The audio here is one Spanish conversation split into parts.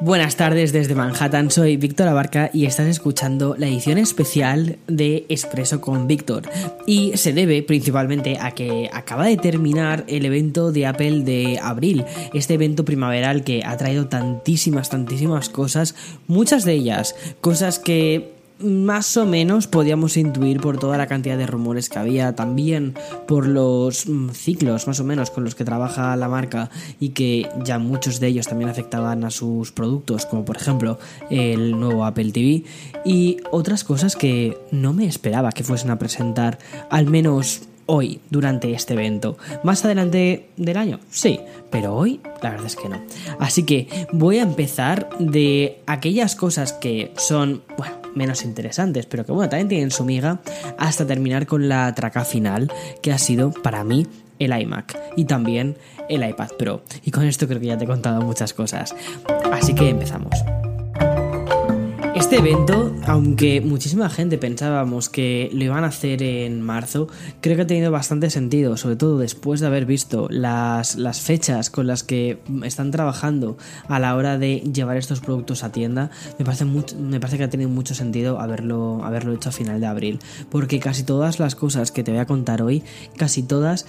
Buenas tardes desde Manhattan, soy Víctor Abarca y estás escuchando la edición especial de Expreso con Víctor. Y se debe principalmente a que acaba de terminar el evento de Apple de abril, este evento primaveral que ha traído tantísimas, tantísimas cosas, muchas de ellas, cosas que más o menos podíamos intuir por toda la cantidad de rumores que había, también por los mm, ciclos más o menos con los que trabaja la marca y que ya muchos de ellos también afectaban a sus productos, como por ejemplo el nuevo Apple TV y otras cosas que no me esperaba que fuesen a presentar, al menos hoy, durante este evento. Más adelante del año, sí, pero hoy la verdad es que no. Así que voy a empezar de aquellas cosas que son, bueno, menos interesantes, pero que bueno, también tienen su miga, hasta terminar con la traca final, que ha sido para mí el iMac y también el iPad Pro. Y con esto creo que ya te he contado muchas cosas. Así que empezamos. Este evento, aunque muchísima gente pensábamos que lo iban a hacer en marzo, creo que ha tenido bastante sentido, sobre todo después de haber visto las, las fechas con las que están trabajando a la hora de llevar estos productos a tienda. Me parece, me parece que ha tenido mucho sentido haberlo, haberlo hecho a final de abril, porque casi todas las cosas que te voy a contar hoy, casi todas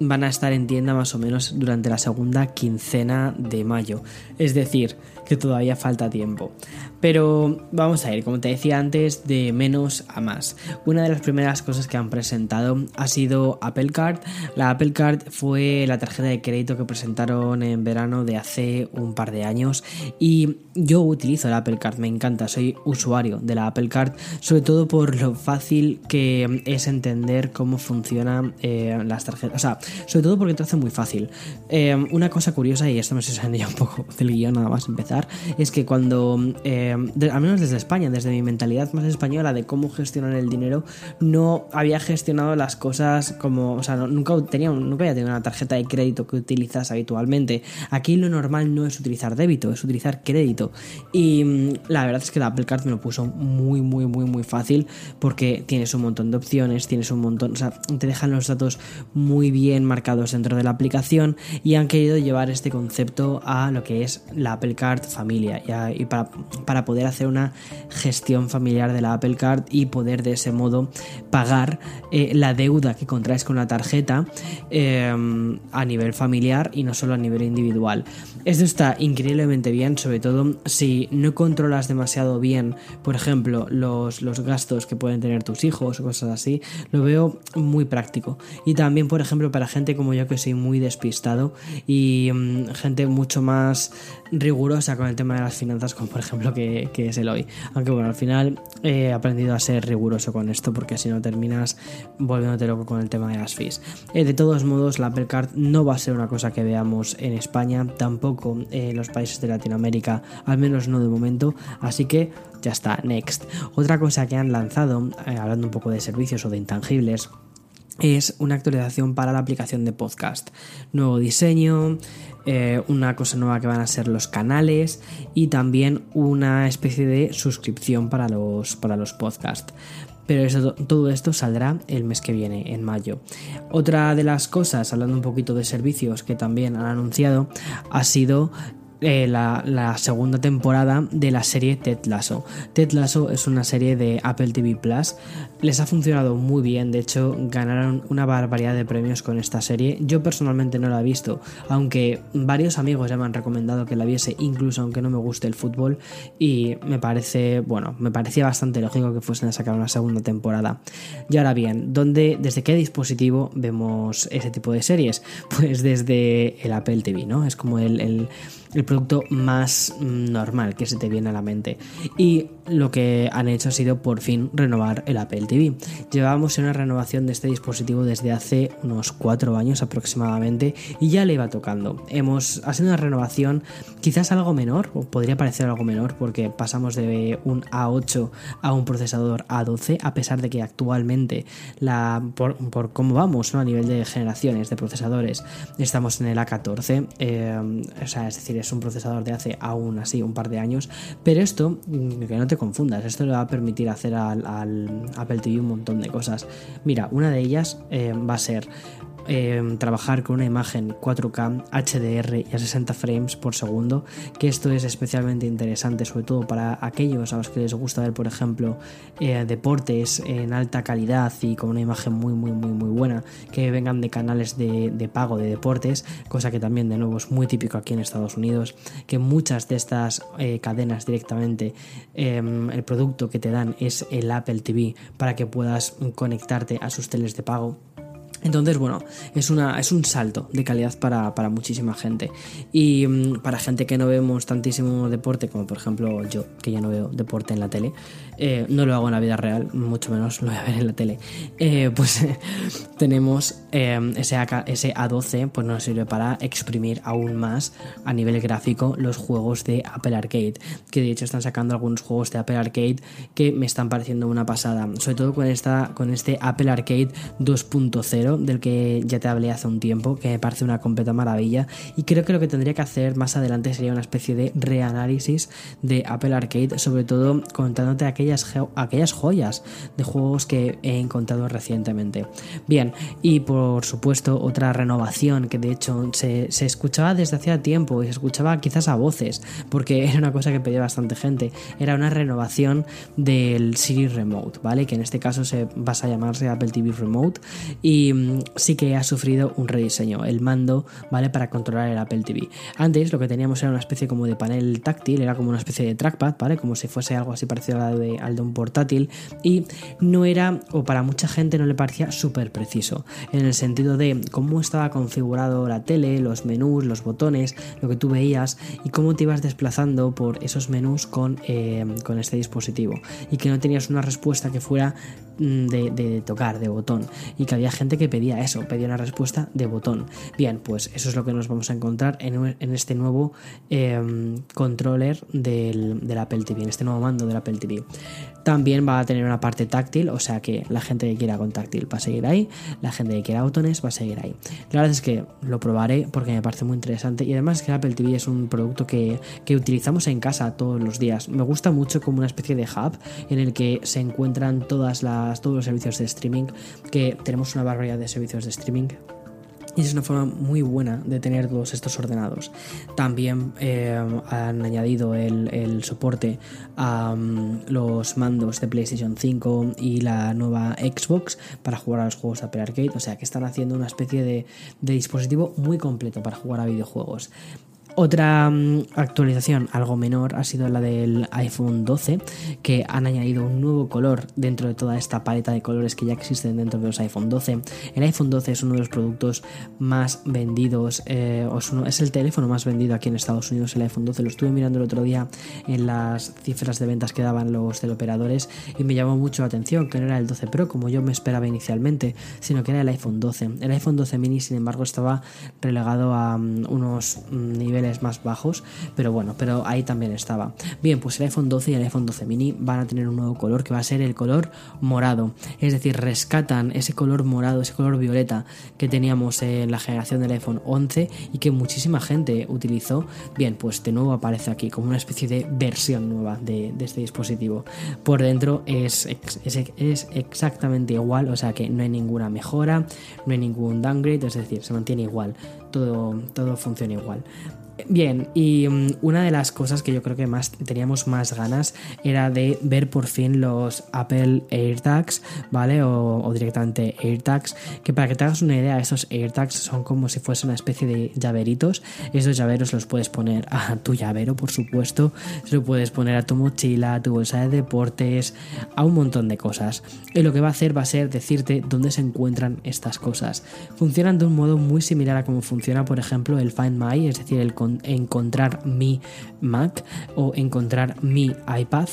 van a estar en tienda más o menos durante la segunda quincena de mayo. Es decir, que todavía falta tiempo. Pero vamos a ir, como te decía antes, de menos a más. Una de las primeras cosas que han presentado ha sido Apple Card. La Apple Card fue la tarjeta de crédito que presentaron en verano de hace un par de años y yo utilizo la Apple Card, me encanta, soy usuario de la Apple Card, sobre todo por lo fácil que es entender cómo funcionan eh, las tarjetas. O sea, sobre todo porque te hace muy fácil. Eh, una cosa curiosa, y esto me estoy saliendo ya un poco del guion nada más empezar, es que cuando, eh, al menos desde España, desde mi mentalidad más española de cómo gestionar el dinero, no había gestionado las cosas como, o sea, nunca, tenía, nunca había tenido una tarjeta de crédito que utilizas habitualmente. Aquí lo normal no es utilizar débito, es utilizar crédito. Y mm, la verdad es que la Apple Card me lo puso muy, muy, muy, muy fácil porque tienes un montón de opciones, tienes un montón, o sea, te dejan los datos muy bien marcados dentro de la aplicación y han querido llevar este concepto a lo que es la Apple Card familia y, para, poder hacer una gestión familiar de la Apple Card y poder de ese modo pagar eh, la deuda que contraes con la tarjeta eh, a nivel familiar y no solo a nivel individual. Esto está increíblemente bien, sobre todo si no controlas demasiado bien, por ejemplo, los, los gastos que pueden tener tus hijos o cosas así, lo veo muy práctico. Y también, por ejemplo, para gente como yo que soy muy despistado y mm, gente mucho más rigurosa con el tema de las finanzas, como por ejemplo que, es el hoy. Aunque bueno, al final he aprendido a ser riguroso con esto porque si no terminas volviéndote loco con el tema de las fees. Eh, de todos modos, la Apple Card no va a ser una cosa que veamos en España, tampoco en los países de Latinoamérica, al menos no de momento, así que ya está, next. Otra cosa que han lanzado, eh, hablando un poco de servicios o de intangibles, es una actualización para la aplicación de podcast. Nuevo diseño, eh, una cosa nueva que van a ser los canales y también una especie de suscripción para los, para los podcasts. Pero todo esto saldrá el mes que viene, en mayo. Otra de las cosas, hablando un poquito de servicios que también han anunciado, ha sido eh, la, segunda temporada de la serie Ted Lasso. Ted Lasso es una serie de Apple TV Plus. Les ha funcionado muy bien, de hecho ganaron una barbaridad de premios con esta serie. Yo personalmente no la he visto, aunque varios amigos ya me han recomendado que la viese, incluso aunque no me guste el fútbol. Y me parece, bueno, me parecía bastante lógico que fuesen a sacar una segunda temporada. Y ahora bien, ¿dónde, desde qué dispositivo vemos ese tipo de series? Pues desde el Apple TV, ¿no? Es como el el producto más normal que se te viene a la mente. Y lo que han hecho ha sido por fin renovar el Apple TV. Llevábamos una renovación de este dispositivo desde hace unos 4 años aproximadamente y ya le iba tocando. Hemos, ha sido una renovación quizás algo menor, o podría parecer algo menor porque pasamos de un A8 a un procesador A12 a pesar de que actualmente la, por, cómo vamos a nivel de generaciones de procesadores estamos en el A14, eh, o sea, es decir, es un procesador de hace aún así un par de años, pero esto, mm, que no te confundas, esto le va a permitir hacer al, Apple TV un montón de cosas. Mira, una de ellas eh, va a ser Em, trabajar con una imagen 4K HDR y a 60 frames por segundo, que esto es especialmente interesante, sobre todo para aquellos a los que les gusta ver, por ejemplo, eh, deportes en alta calidad y con una imagen muy, muy, muy, muy buena, que vengan de canales de, pago de deportes, cosa que también de nuevo es muy típico aquí en Estados Unidos, que muchas de estas eh, cadenas directamente em, el producto que te dan es el Apple TV para que puedas conectarte a sus teles de pago entonces, bueno, es, una, es un salto de calidad para, muchísima gente. Y mm, para gente que no vemos tantísimo deporte, como por ejemplo yo, que ya no veo deporte en la tele, eh, no lo hago en la vida real, mucho menos lo voy a ver en la tele, eh, pues tenemos eh, ese, ese A12, pues nos sirve para exprimir aún más a nivel gráfico los juegos de Apple Arcade, que de hecho están sacando algunos juegos de Apple Arcade que me están pareciendo una pasada, sobre todo con, esta, con este Apple Arcade 2.0 del que ya te hablé hace un tiempo, que me parece una completa maravilla y creo que lo que tendría que hacer más adelante sería una especie de reanálisis de Apple Arcade, sobre todo contándote aquellas aquellas, joyas de juegos que he encontrado recientemente. Bien, y por supuesto otra renovación que de hecho se, escuchaba desde hacía tiempo y se escuchaba quizás a voces, porque era una cosa que pedía bastante gente, era una renovación del Siri Remote, ¿vale? Que en este caso se va a llamarse Apple TV Remote y mm, sí que ha sufrido un rediseño, el mando, ¿vale? Para controlar el Apple TV. Antes lo que teníamos era una especie como de panel táctil, era como una especie de trackpad, ¿vale? Como si fuese algo así parecido a la de al de un portátil y no era, o para mucha gente no le parecía súper preciso, en el sentido de cómo estaba configurado la tele, los menús, los botones, lo que tú veías y cómo te ibas desplazando por esos menús con, eh, con este dispositivo y que no tenías una respuesta que fuera mm, de, tocar, de botón y que había gente que pedía eso, pedía una respuesta de botón. Bien, pues eso es lo que nos vamos a encontrar en, este nuevo eh, controller del, del Apple TV, en este nuevo mando del Apple TV. También va a tener una parte táctil, o sea que la gente que quiera con táctil va a seguir ahí, la gente que quiera botones va a seguir ahí. La verdad es que lo probaré porque me parece muy interesante y además que Apple TV es un producto que, utilizamos en casa todos los días. Me gusta mucho como una especie de hub en el que se encuentran todas las, todos los servicios de streaming, que tenemos una barbaridad de servicios de streaming y es una forma muy buena de tener todos estos ordenados. También eh, han añadido el, soporte a mm, los mandos de PlayStation 5 y la nueva Xbox para jugar a los juegos de Apple Arcade. O sea que están haciendo una especie de, de dispositivo muy completo para jugar a videojuegos. Otra mm, actualización algo menor ha sido la del iPhone 12, que han añadido un nuevo color dentro de toda esta paleta de colores que ya existen dentro de los iPhone 12. El iPhone 12 es uno de los productos más vendidos, eh, es el teléfono más vendido aquí en Estados Unidos, el iPhone 12. Lo estuve mirando el otro día en las cifras de ventas que daban los teleoperadores y me llamó mucho la atención que no era el 12 Pro como yo me esperaba inicialmente, sino que era el iPhone 12. El iPhone 12 mini, sin embargo, estaba relegado a mm, unos mm, más bajos, pero bueno, pero ahí también estaba. Bien, pues el iPhone 12 y el iPhone 12 mini van a tener un nuevo color que va a ser el color morado, es decir, rescatan ese color morado, ese color violeta que teníamos en la generación del iPhone 11 y que muchísima gente utilizó. Bien, pues de nuevo aparece aquí como una especie de versión nueva de, este dispositivo. Por dentro es, es, es exactamente igual, o sea que no hay ninguna mejora, no hay ningún downgrade, es decir, se mantiene igual, todo, todo funciona igual. Bien, y mm, una de las cosas que yo creo que más teníamos más ganas era de ver por fin los Apple AirTags, ¿vale? O, directamente AirTags, que para que te hagas una idea, estos AirTags son como si fuese una especie de llaveritos. Esos llaveros los puedes poner a tu llavero, por supuesto, se lo puedes poner a tu mochila, a tu bolsa de deportes, a un montón de cosas. Y lo que va a hacer va a ser decirte dónde se encuentran estas cosas. Funcionan de un modo muy similar a cómo funciona funciona, por ejemplo, el Find My, es decir, el encontrar mi Mac o encontrar mi iPad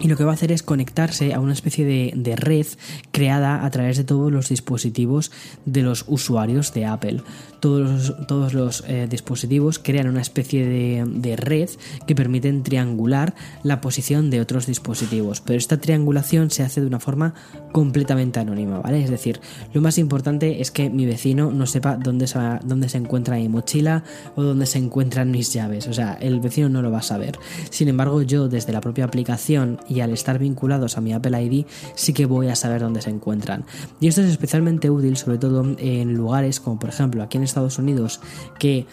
y lo que va a hacer es conectarse a una especie de, red creada a través de todos los dispositivos de los usuarios de Apple. Todos los, todos los eh, dispositivos crean una especie de, red que permiten triangular la posición de otros dispositivos. Pero esta triangulación se hace de una forma completamente anónima, ¿vale? Es decir, lo más importante es que mi vecino no sepa dónde dónde se encuentra mi mochila o dónde se encuentran mis llaves. O sea, el vecino no lo va a saber. Sin embargo, yo desde la propia aplicación y al estar vinculados a mi Apple ID sí que voy a saber dónde se encuentran. Y esto es especialmente útil sobre todo en lugares como por ejemplo aquí en Estados Unidos que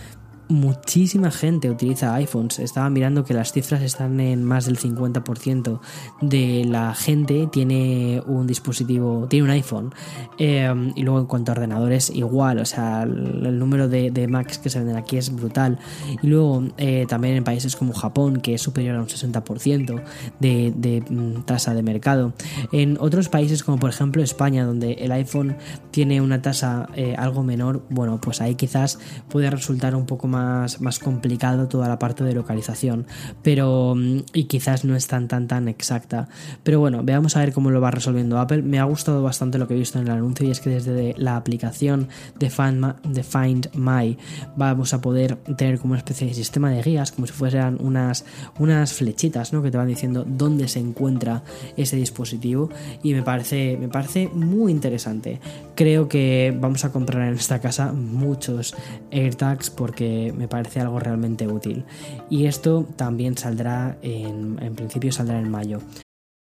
muchísima gente utiliza iPhones. Estaba mirando que las cifras están en más del 50% de la gente tiene un dispositivo, tiene un iPhone. Em, y luego en cuanto a ordenadores, igual. O sea, el, número de, Macs que se venden aquí es brutal. Y luego eh, también en países como Japón, que es superior a un 60% de, de mm, tasa de mercado. En otros países como por ejemplo España, donde el iPhone tiene una tasa eh, algo menor, bueno, pues ahí quizás puede resultar un poco más más, complicado toda la parte de localización, pero mm, y quizás no es tan tan exacta. Pero bueno, veamos a ver cómo lo va resolviendo Apple. Me ha gustado bastante lo que he visto en el anuncio y es que desde la aplicación de Find, My vamos a poder tener como una especie de sistema de guías, como si fueran unas, unas flechitas ¿no? que te van diciendo dónde se encuentra ese dispositivo y me parece, me parece muy interesante. Creo que vamos a comprar en esta casa muchos AirTags porque me parece algo realmente útil. Y esto también saldrá en, en principio saldrá en mayo.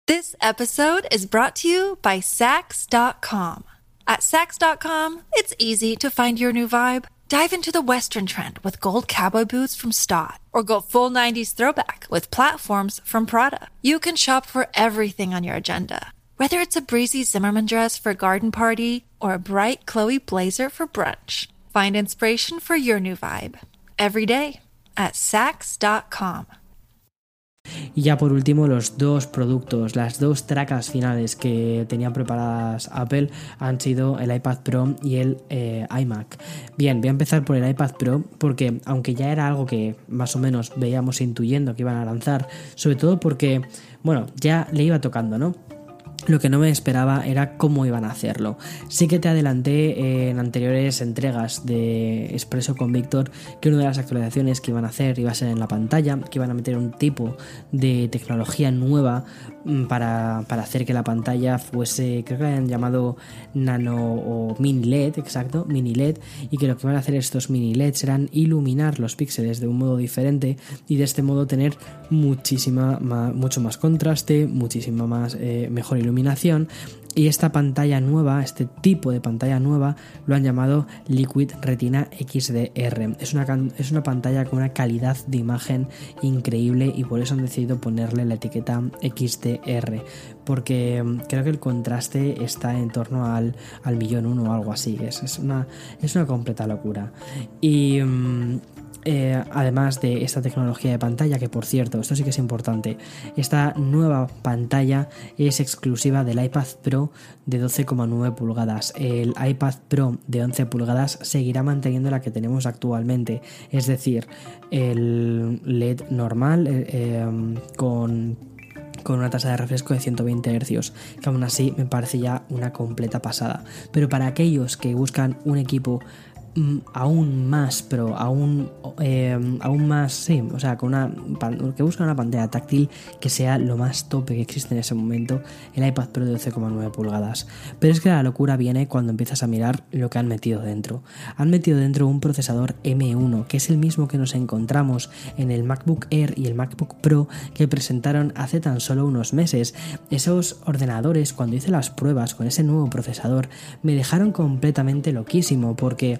This episode is brought to you by Sax.com. At Sax.com, it's easy to find your new vibe. Dive into the Western trend with gold cowboy boots from Stott, or go full 90s throwback with platforms from Prada. You can shop for everything on your agenda, whether it's a breezy Zimmerman dress for a garden party or a bright Chloe blazer for brunch. Find inspiration for your new vibe every day at Sax.com. Y ya por último, los dos productos, las dos tracas finales que tenían preparadas Apple han sido el iPad Pro y el eh, iMac. Bien, voy a empezar por el iPad Pro porque aunque ya era algo que más o menos veíamos intuyendo que iban a lanzar, sobre todo porque, bueno, ya le iba tocando, ¿no? Lo que no me esperaba era cómo iban a hacerlo. Sí que te adelanté en anteriores entregas de Expreso con Víctor que una de las actualizaciones que iban a hacer iba a ser en la pantalla, que iban a meter un tipo de tecnología nueva mm, para, hacer que la pantalla fuese, creo que la habían llamado nano o mini LED, exacto, mini LED, y que lo que van a hacer estos mini LED serán iluminar los píxeles de un modo diferente y de este modo tener muchísima, mucho más contraste, muchísima más eh, mejor iluminación y esta pantalla nueva, este tipo de pantalla nueva, lo han llamado Liquid Retina XDR. Es una, es una pantalla con una calidad de imagen increíble y por eso han decidido ponerle la etiqueta XDR. Porque mm, creo que el contraste está en torno al, al millón uno o algo así. Es, es, una, es una completa locura. Y. Mm, eh, además de esta tecnología de pantalla, que por cierto, esto sí que es importante, esta nueva pantalla es exclusiva del iPad Pro de 12,9 pulgadas. El iPad Pro de 11 pulgadas seguirá manteniendo la que tenemos actualmente, es decir, el LED normal eh, eh, con con una tasa de refresco de 120 Hz, que aún así me parece ya una completa pasada. Pero para aquellos que buscan un equipo aún más, pero aún, eh, aún más, sí, o sea, con una, que busca una pantalla táctil que sea lo más tope que existe en ese momento, el iPad Pro de 12,9 pulgadas. Pero es que la locura viene cuando empiezas a mirar lo que han metido dentro. Han metido dentro un procesador M1, que es el mismo que nos encontramos en el MacBook Air y el MacBook Pro que presentaron hace tan solo unos meses. Esos ordenadores, cuando hice las pruebas con ese nuevo procesador, me dejaron completamente loquísimo porque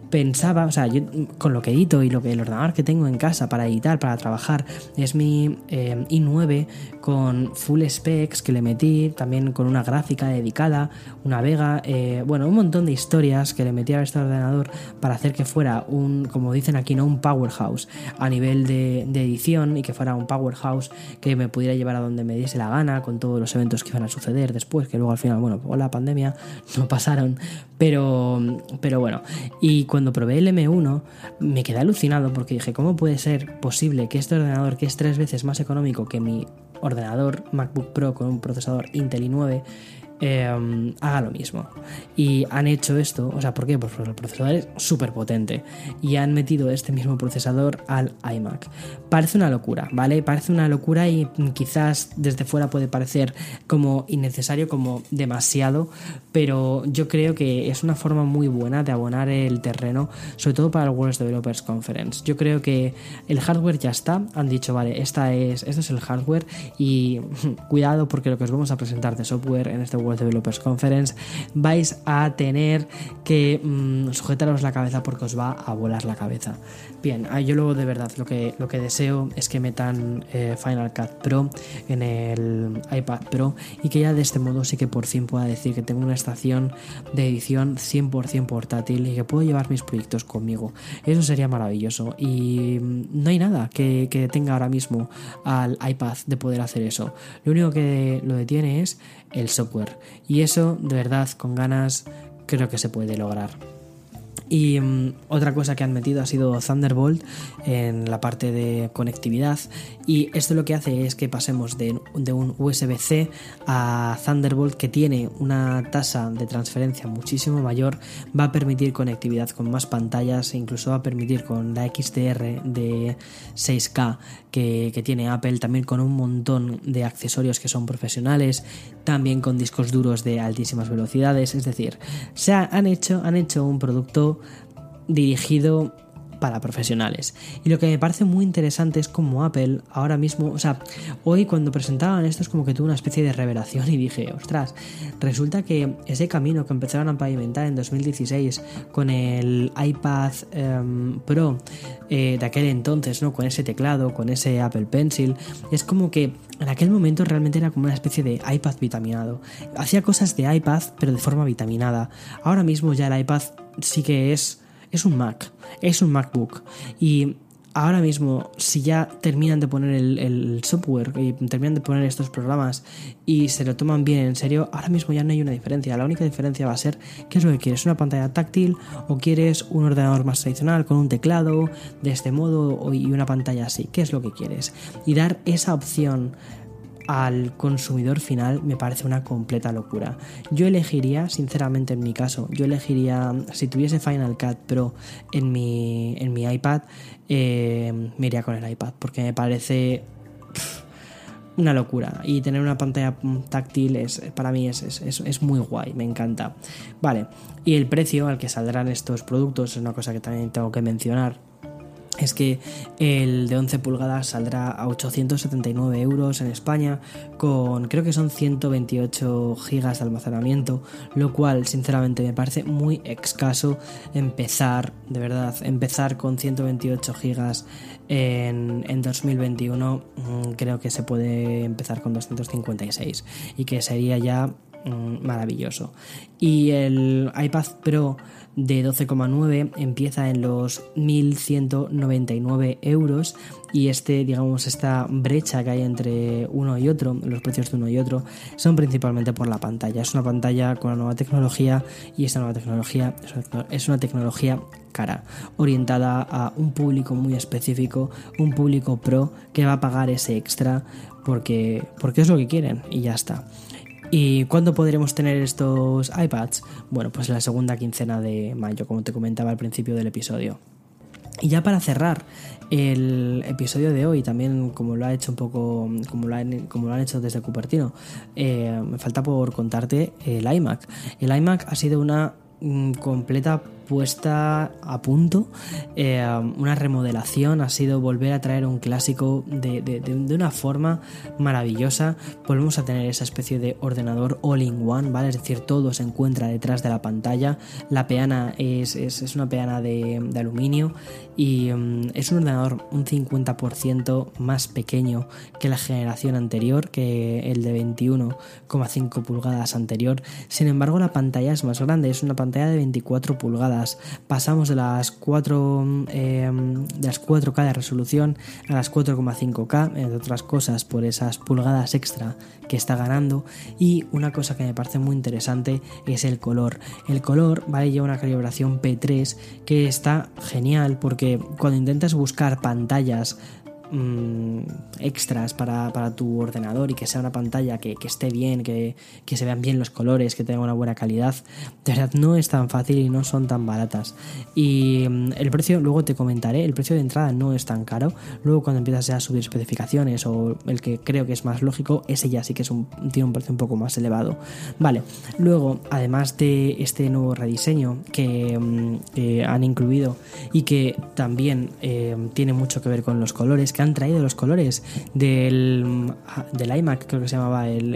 pensaba, o sea, yo con lo que edito y lo que el ordenador que tengo en casa para editar, para trabajar, es mi eh, i9 con full specs que le metí, también con una gráfica dedicada, una Vega, eh, bueno, un montón de historias que le metí a este ordenador para hacer que fuera un, como dicen aquí, no un powerhouse a nivel de, edición y que fuera un powerhouse que me pudiera llevar a donde me diese la gana con todos los eventos que iban a suceder después, que luego al final, bueno, por la pandemia no pasaron, pero, pero bueno, y cuando cuando probé el M1 me quedé alucinado porque dije, ¿cómo puede ser posible que este ordenador, que es tres veces más económico que mi ordenador MacBook Pro con un procesador Intel i9, Em, haga lo mismo. Y han hecho esto, o sea, ¿por qué? Pues porque el procesador es súper potente y han metido este mismo procesador al iMac. Parece una locura, ¿vale? Parece una locura y quizás desde fuera puede parecer como innecesario, como demasiado, pero yo creo que es una forma muy buena de abonar el terreno, sobre todo para el World Developers Conference. Yo creo que el hardware ya está, han dicho, vale, esta es, este es el hardware y cuidado porque lo que os vamos a presentar de software en este World Developers Conference, vais a tener que mm, sujetaros la cabeza porque os va a volar la cabeza. Bien, ah, yo luego de verdad lo que, lo que deseo es que metan eh, Final Cut Pro en el iPad Pro y que ya de este modo sí que por fin pueda decir que tengo una estación de edición 100% portátil y que puedo llevar mis proyectos conmigo. Eso sería maravilloso y mm, no hay nada que, que tenga ahora mismo al iPad de poder hacer eso. Lo único que lo detiene es el software. Y eso, de verdad, con ganas, creo que se puede lograr. Y mm, otra cosa que han metido ha sido Thunderbolt en la parte de conectividad. Y esto lo que hace es que pasemos de, un USB-C a Thunderbolt que tiene una tasa de transferencia muchísimo mayor. Va a permitir conectividad con más pantallas e incluso va a permitir con la XDR de 6K que, que tiene Apple, también con un montón de accesorios que son profesionales, también con discos duros de altísimas velocidades. Es decir, se han hecho, han hecho un producto dirigido para profesionales. Y lo que me parece muy interesante es como Apple ahora mismo, o sea, hoy cuando presentaban esto es como que tuve una especie de revelación y dije, ostras, resulta que ese camino que empezaron a pavimentar en 2016 con el iPad em, Pro eh, de aquel entonces, ¿no? Con ese teclado, con ese Apple Pencil, es como que en aquel momento realmente era como una especie de iPad vitaminado. Hacía cosas de iPad, pero de forma vitaminada. Ahora mismo ya el iPad sí que es es un Mac, es un MacBook. Y ahora mismo, si ya terminan de poner el, software y terminan de poner estos programas y se lo toman bien en serio, ahora mismo ya no hay una diferencia. La única diferencia va a ser qué es lo que quieres, una pantalla táctil o quieres un ordenador más tradicional con un teclado de este modo y una pantalla así. ¿Qué es lo que quieres? Y dar esa opción al consumidor final me parece una completa locura. Yo elegiría, sinceramente en mi caso, yo elegiría, si tuviese Final Cut Pro en mi, en mi iPad, eh, me iría con el iPad, porque me parece una locura. Y tener una pantalla táctil es, para mí es, es, muy guay, me encanta. Vale, y el precio al que saldrán estos productos es una cosa que también tengo que mencionar es que el de 11 pulgadas saldrá a 879 euros en España con creo que son 128 gigas de almacenamiento lo cual sinceramente me parece muy escaso empezar de verdad empezar con 128 gigas en, en 2021 mm, creo que se puede empezar con 256 y que sería ya mm, maravilloso y el iPad Pro de 12,9 empieza en los 1.199 euros y este, digamos, esta brecha que hay entre uno y otro, los precios de uno y otro, son principalmente por la pantalla. Es una pantalla con la nueva tecnología y esta nueva tecnología es una tecnología cara, orientada a un público muy específico, un público pro que va a pagar ese extra porque, porque es lo que quieren y ya está. ¿Y cuándo podremos tener estos iPads? Bueno, pues la segunda quincena de mayo, como te comentaba al principio del episodio. Y ya para cerrar el episodio de hoy, también como lo ha hecho un poco, como lo han, hecho desde Cupertino, eh, me falta por contarte el iMac. El iMac ha sido una mm, completa puesta a punto, eh, una remodelación, ha sido volver a traer un clásico de, una forma maravillosa. Volvemos a tener esa especie de ordenador all-in-one, ¿vale? Es decir, todo se encuentra detrás de la pantalla. La peana es, una peana de, aluminio y mm, es un ordenador un 50% más pequeño que la generación anterior, que el de 21,5 pulgadas anterior. Sin embargo, la pantalla es más grande, es una pantalla de 24 pulgadas Pasamos de las 4 em, de las 4K de resolución a las 4,5K, entre otras cosas por esas pulgadas extra que está ganando. Y una cosa que me parece muy interesante es el color. El color vale lleva una calibración P3 que está genial porque cuando intentas buscar pantallas Mm, extras para, tu ordenador y que sea una pantalla que, esté bien, que, se vean bien los colores, que tenga una buena calidad, de verdad no es tan fácil y no son tan baratas. Y mm, el precio, luego te comentaré, el precio de entrada no es tan caro. Luego cuando empiezas a subir especificaciones o el que creo que es más lógico, ese ya sí que es un, tiene un precio un poco más elevado. Vale, luego además de este nuevo rediseño que, mm, han incluido y que también eh, tiene mucho que ver con los colores, han traído los colores del, del iMac, creo que se llamaba el,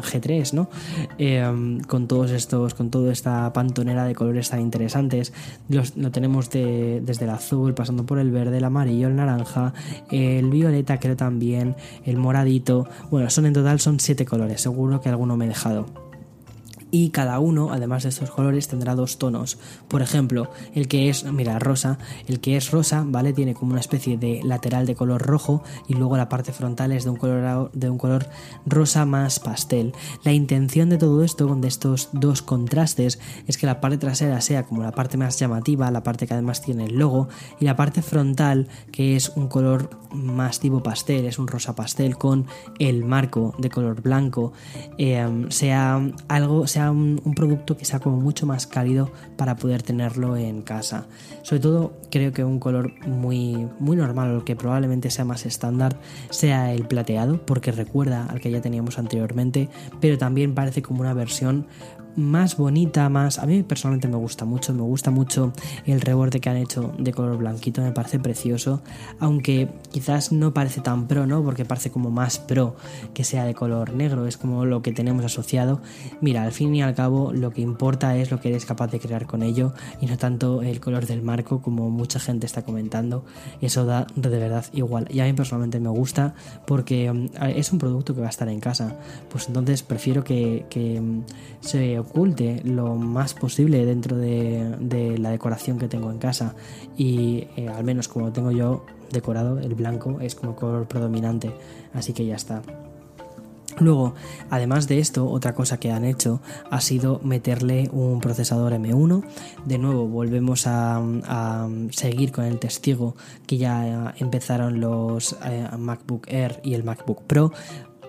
G3, ¿no? Em, con todos estos, con toda esta pantonera de colores tan interesantes. lo tenemos desde el azul, pasando por el verde, el amarillo, el naranja, el violeta, creo también, el moradito. Bueno, son en total son siete colores, seguro que alguno me he dejado y cada uno, además de estos colores, tendrá dos tonos. Por ejemplo, el que es, mira, rosa, el que es rosa, ¿vale? Tiene como una especie de lateral de color rojo y luego la parte frontal es de un color, de un color rosa más pastel. La intención de todo esto, de estos dos contrastes, es que la parte trasera sea como la parte más llamativa, la parte que además tiene el logo, y la parte frontal, que es un color más tipo pastel, es un rosa pastel con el marco de color blanco, eh, sea algo, sea un, producto que sea como mucho más cálido para poder tenerlo en casa. Sobre todo creo que un color muy, muy normal, que probablemente sea más estándar, sea el plateado, porque recuerda al que ya teníamos anteriormente, pero también parece como una versión más bonita, más... A mí personalmente me gusta mucho, me gusta mucho el reborde que han hecho de color blanquito, me parece precioso, aunque quizás no parece tan pro, ¿no? Porque parece como más pro que sea de color negro, es como lo que tenemos asociado. Mira, al fin y al cabo lo que importa es lo que eres capaz de crear con ello y no tanto el color del marco como mucha gente está comentando. Eso da de verdad igual. Y a mí personalmente me gusta porque mm, es un producto que va a estar en casa. Pues entonces prefiero que, que mm, se oculte lo más posible dentro de, la decoración que tengo en casa. Y eh, al menos como tengo yo decorado el blanco es como color predominante. Así que ya está. Luego, además de esto, otra cosa que han hecho ha sido meterle un procesador M1. De nuevo, volvemos a, seguir con el testigo que ya empezaron los eh, MacBook Air y el MacBook Pro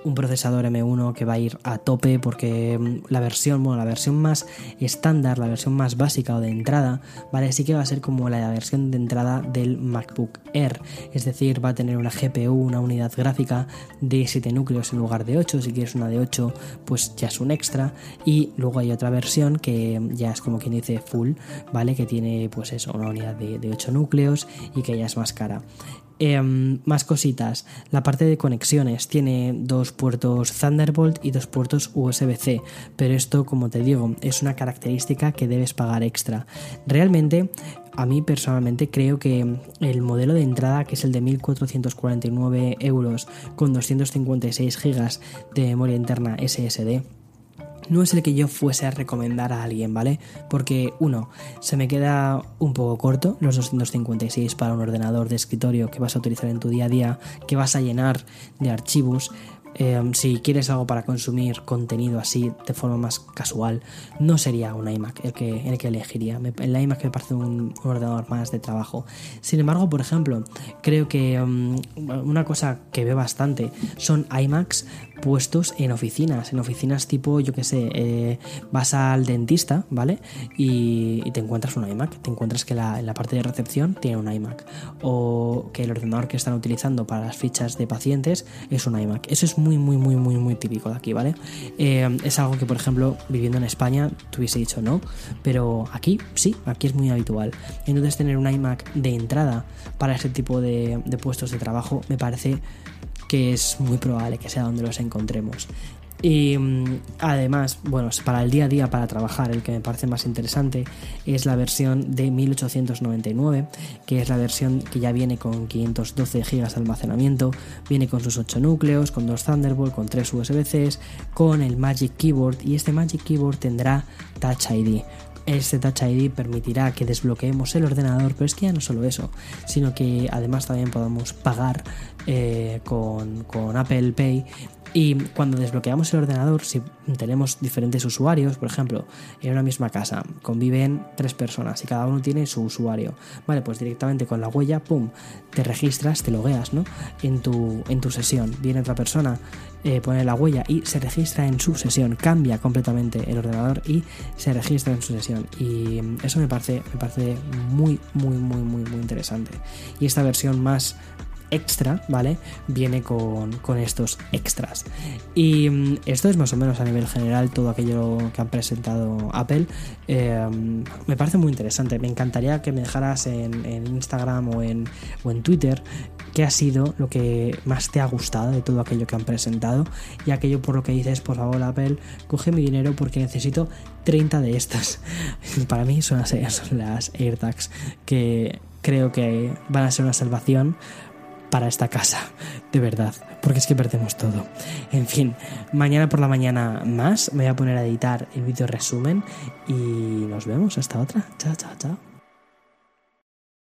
un procesador M1 que va a ir a tope porque mm, la versión, bueno, la versión más estándar, la versión más básica o de entrada, ¿vale? Sí que va a ser como la versión de entrada del MacBook Air, es decir, va a tener una GPU, una unidad gráfica de 7 núcleos en lugar de 8, si quieres una de 8, pues ya es un extra, y luego hay otra versión que ya es como quien dice full, ¿vale? Que tiene pues eso, una unidad de, de 8 núcleos y que ya es más cara. Em, más cositas. La parte de conexiones tiene dos puertos Thunderbolt y dos puertos USB-C, pero esto, como te digo, es una característica que debes pagar extra. Realmente, a mí personalmente creo que el modelo de entrada, que es el de 1449 euros con 256 GB de memoria interna SSD, no es el que yo fuese a recomendar a alguien, ¿vale? Porque uno, se me queda un poco corto los 256 para un ordenador de escritorio que vas a utilizar en tu día a día, que vas a llenar de archivos. Em, si quieres algo para consumir contenido así de forma más casual, no sería un iMac el que, el que elegiría. el iMac me parece un, ordenador más de trabajo. Sin embargo, por ejemplo, creo que em, una cosa que veo bastante son iMacs puestos en oficinas, en oficinas tipo, yo que sé, eh, vas al dentista, ¿vale? Y, te encuentras un iMac, te encuentras que la, en la parte de recepción tiene un iMac, o que el ordenador que están utilizando para las fichas de pacientes es un iMac. Eso es muy, muy, muy, muy, muy típico de aquí, ¿vale? Eh, es algo que, por ejemplo, viviendo en España, te hubiese dicho no, pero aquí sí, aquí es muy habitual. Entonces, tener un iMac de entrada para ese tipo de, de puestos de trabajo me parece que es muy probable que sea donde los encontremos. Y mm, además, bueno, para el día a día, para trabajar, el que me parece más interesante es la versión de 1899, que es la versión que ya viene con 512 GB de almacenamiento, viene con sus 8 núcleos, con dos Thunderbolt, con 3 USB-Cs, con el Magic Keyboard y este Magic Keyboard tendrá Touch ID este Touch ID permitirá que desbloqueemos el ordenador, pero es que ya no solo eso, sino que además también podamos pagar eh, con, con Apple Pay y cuando desbloqueamos el ordenador, si tenemos diferentes usuarios, por ejemplo, en una misma casa conviven tres personas y cada uno tiene su usuario, vale, pues directamente con la huella, pum, te registras, te logueas, ¿no? En tu, en tu sesión. Viene otra persona, eh, pone la huella y se registra en su sesión, cambia completamente el ordenador y se registra en su sesión. Y eso me parece, me parece muy, muy, muy, muy, muy interesante. Y esta versión más extra, ¿vale? Viene con, estos extras. Y mm, esto es más o menos a nivel general todo aquello que han presentado Apple. Em, me parece muy interesante. Me encantaría que me dejaras en, Instagram o en, o en Twitter qué ha sido lo que más te ha gustado de todo aquello que han presentado y aquello por lo que dices, por favor Apple, coge mi dinero porque necesito 30 de estas. Para mí son las AirTags que creo que van a ser una salvación para esta casa, de verdad, porque es que perdemos todo. En fin, mañana por la mañana más me voy a poner a editar el vídeo resumen y nos vemos hasta otra. Chao, chao, chao.